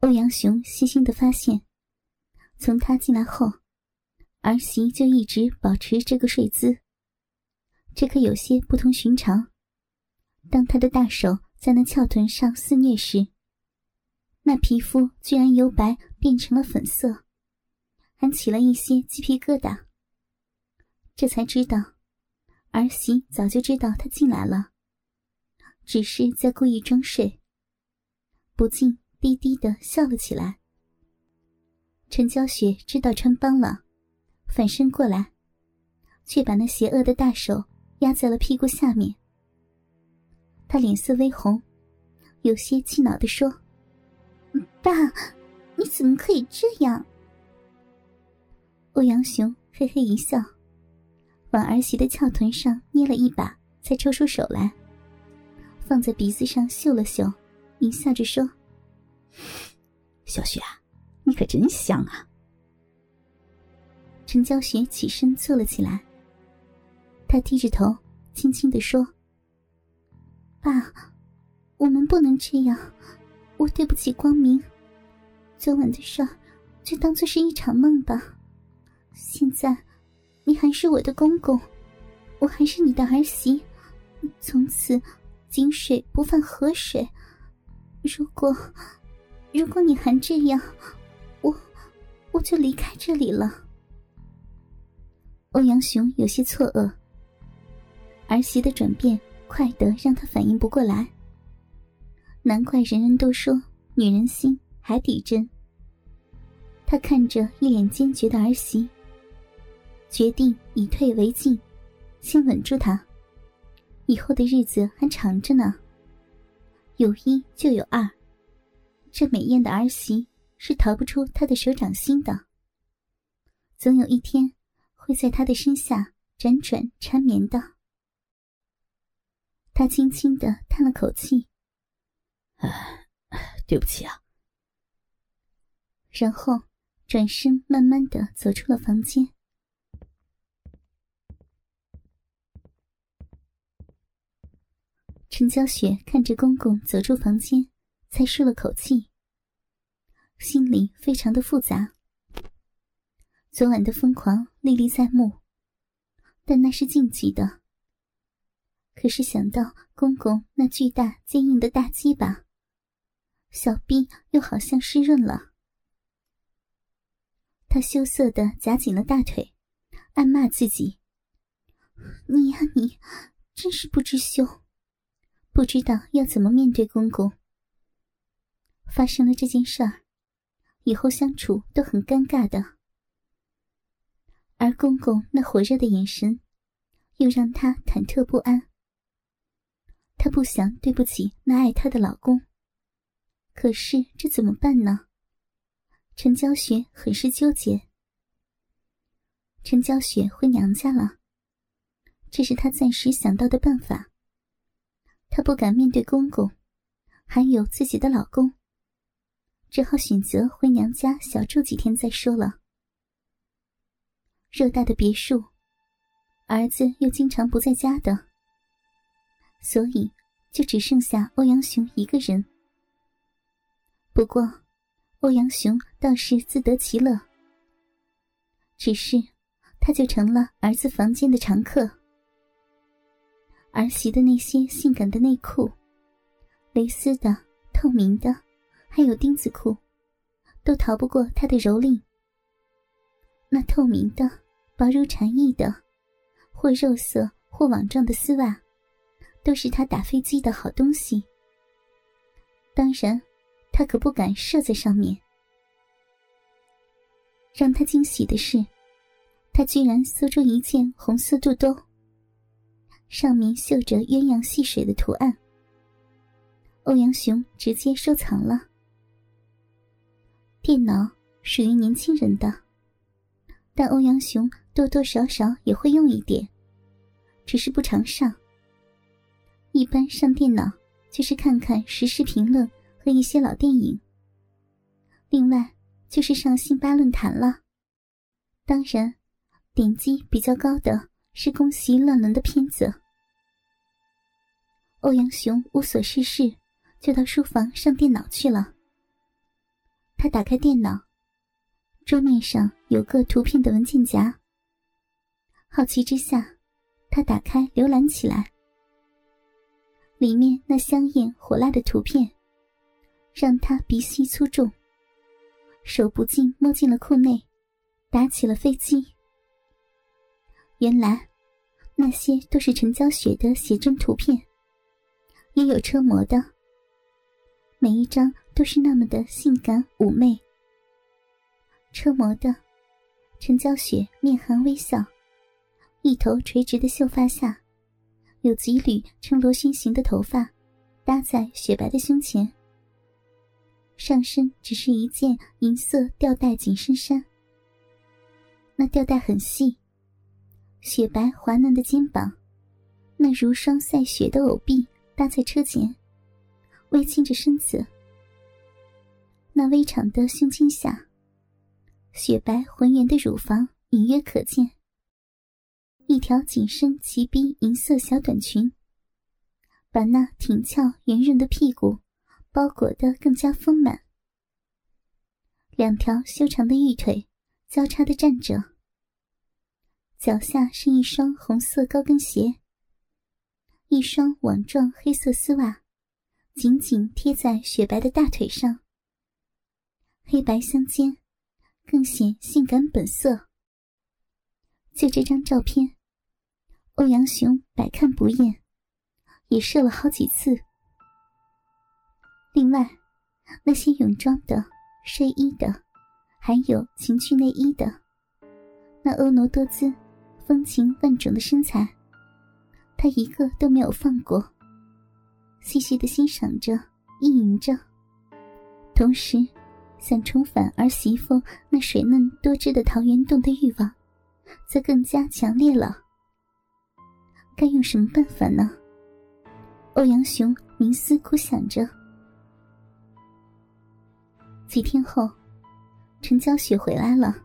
欧阳雄细心的发现，从他进来后，儿媳就一直保持这个睡姿。这可有些不同寻常。当他的大手在那翘臀上肆虐时，那皮肤居然由白变成了粉色，还起了一些鸡皮疙瘩。这才知道，儿媳早就知道他进来了，只是在故意装睡。不禁低低的笑了起来。陈娇雪知道穿帮了，反身过来，却把那邪恶的大手压在了屁股下面。他脸色微红，有些气恼的说：“爸，你怎么可以这样？”欧阳雄嘿嘿一笑，往儿媳的翘臀上捏了一把，才抽出手来，放在鼻子上嗅了嗅，淫笑着说：“小雪啊，你可真香啊！”陈娇雪起身坐了起来，她低着头，轻轻的说。爸，我们不能这样，我对不起光明。昨晚的事儿，就当做是一场梦吧。现在，你还是我的公公，我还是你的儿媳，从此井水不犯河水。如果，如果你还这样，我，我就离开这里了。欧阳雄有些错愕，儿媳的转变。快得让他反应不过来。难怪人人都说女人心海底针。他看着一脸坚决的儿媳，决定以退为进，先稳住她。以后的日子还长着呢。有一就有二，这美艳的儿媳是逃不出他的手掌心的。总有一天，会在他的身下辗转缠绵的。他轻轻的叹了口气：“唉，对不起啊。”然后转身慢慢的走出了房间。陈娇雪看着公公走出房间，才舒了口气，心里非常的复杂。昨晚的疯狂历历在目，但那是禁忌的。可是想到公公那巨大坚硬的大鸡巴，小臂又好像湿润了。他羞涩的夹紧了大腿，暗骂自己：“你呀你，真是不知羞，不知道要怎么面对公公。发生了这件事儿，以后相处都很尴尬的。”而公公那火热的眼神，又让她忐忑不安。她不想对不起那爱她的老公，可是这怎么办呢？陈娇雪很是纠结。陈娇雪回娘家了，这是她暂时想到的办法。她不敢面对公公，还有自己的老公，只好选择回娘家小住几天再说了。偌大的别墅，儿子又经常不在家的。所以，就只剩下欧阳雄一个人。不过，欧阳雄倒是自得其乐。只是，他就成了儿子房间的常客。儿媳的那些性感的内裤、蕾丝的、透明的，还有钉子裤，都逃不过他的蹂躏。那透明的、薄如蝉翼的，或肉色或网状的丝袜。都是他打飞机的好东西。当然，他可不敢射在上面。让他惊喜的是，他居然搜出一件红色肚兜，上面绣着鸳鸯戏水的图案。欧阳雄直接收藏了。电脑属于年轻人的，但欧阳雄多多少少也会用一点，只是不常上。一般上电脑就是看看时事评论和一些老电影，另外就是上辛巴论坛了。当然，点击比较高的是宫崎乱伦的片子。欧阳雄无所事事，就到书房上电脑去了。他打开电脑，桌面上有个图片的文件夹。好奇之下，他打开浏览起来。里面那香艳火辣的图片，让他鼻息粗重，手不禁摸进了裤内，打起了飞机。原来，那些都是陈娇雪的写真图片，也有车模的。每一张都是那么的性感妩媚。车模的陈娇雪面含微笑，一头垂直的秀发下，有几缕呈螺旋形的头发搭在雪白的胸前。上身只是一件银色吊带紧身衫，那吊带很细，雪白滑嫩的肩膀，那如霜赛雪的藕臂搭在车前。微倾着身子，那微长的胸襟下，雪白浑圆的乳房隐约可见。一条紧身齐逼银色小短裙，把那挺翘圆润的屁股包裹得更加丰满。两条修长的玉腿交叉的站着，脚下是一双红色高跟鞋，一双网状黑色丝袜。紧紧贴在雪白的大腿上，黑白相间，更显性感本色。就这张照片，欧阳雄百看不厌，也射了好几次。另外，那些泳装的、睡衣的，还有情趣内衣的，那婀娜多姿、风情万种的身材，他一个都没有放过。细细的欣赏着，意淫着，同时想重返儿媳妇那水嫩多汁的桃源洞的欲望，则更加强烈了。该用什么办法呢？欧阳雄冥思苦想着。几天后，陈娇雪回来了，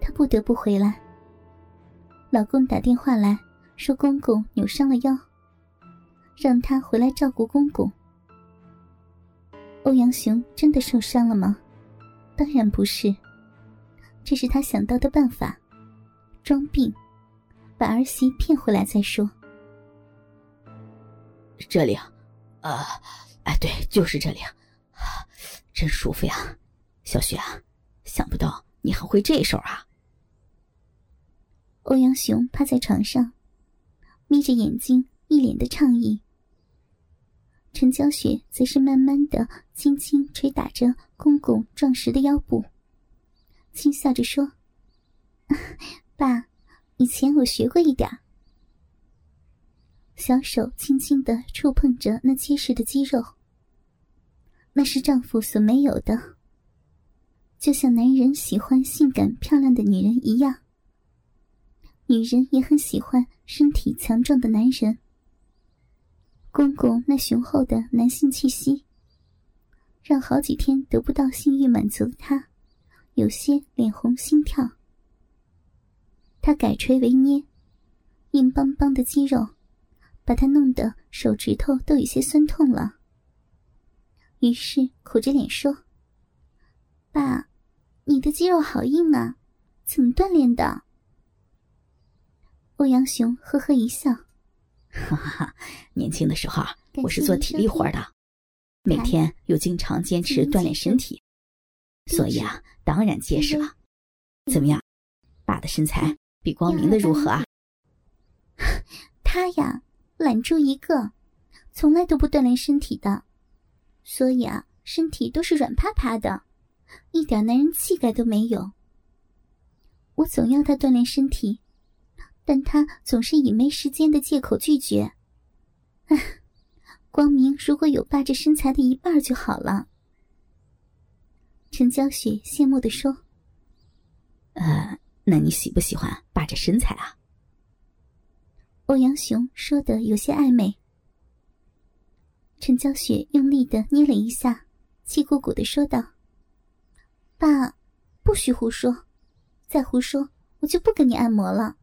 她不得不回来。老公打电话来说，公公扭伤了腰。让他回来照顾公公。欧阳雄真的受伤了吗？当然不是，这是他想到的办法，装病，把儿媳骗回来再说。这里啊，啊，哎，对，就是这里啊，真舒服呀，小雪啊，想不到你还会这手啊。欧阳雄趴在床上，眯着眼睛。一脸的畅意，陈娇雪则是慢慢的、轻轻捶打着公公壮实的腰部，轻笑着说：“ 爸，以前我学过一点。”小手轻轻的触碰着那结实的肌肉，那是丈夫所没有的，就像男人喜欢性感漂亮的女人一样，女人也很喜欢身体强壮的男人。公公那雄厚的男性气息，让好几天得不到性欲满足的他，有些脸红心跳。他改锤为捏，硬邦邦的肌肉，把他弄得手指头都有些酸痛了。于是苦着脸说：“爸，你的肌肉好硬啊，怎么锻炼的？”欧阳雄呵呵一笑。哈哈，年轻的时候我是做体力活的，每天又经常坚持锻炼身体，所以啊，当然结实了。怎么样，爸的身材比光明的如何啊？他呀，懒猪一个，从来都不锻炼身体的，所以啊，身体都是软趴趴的，一点男人气概都没有。我总要他锻炼身体。但他总是以没时间的借口拒绝。唉，光明如果有爸这身材的一半就好了。陈娇雪羡慕的说：“呃，那你喜不喜欢爸这身材啊？”欧阳雄说的有些暧昧。陈娇雪用力的捏了一下，气鼓鼓的说道：“爸，不许胡说，再胡说我就不跟你按摩了。”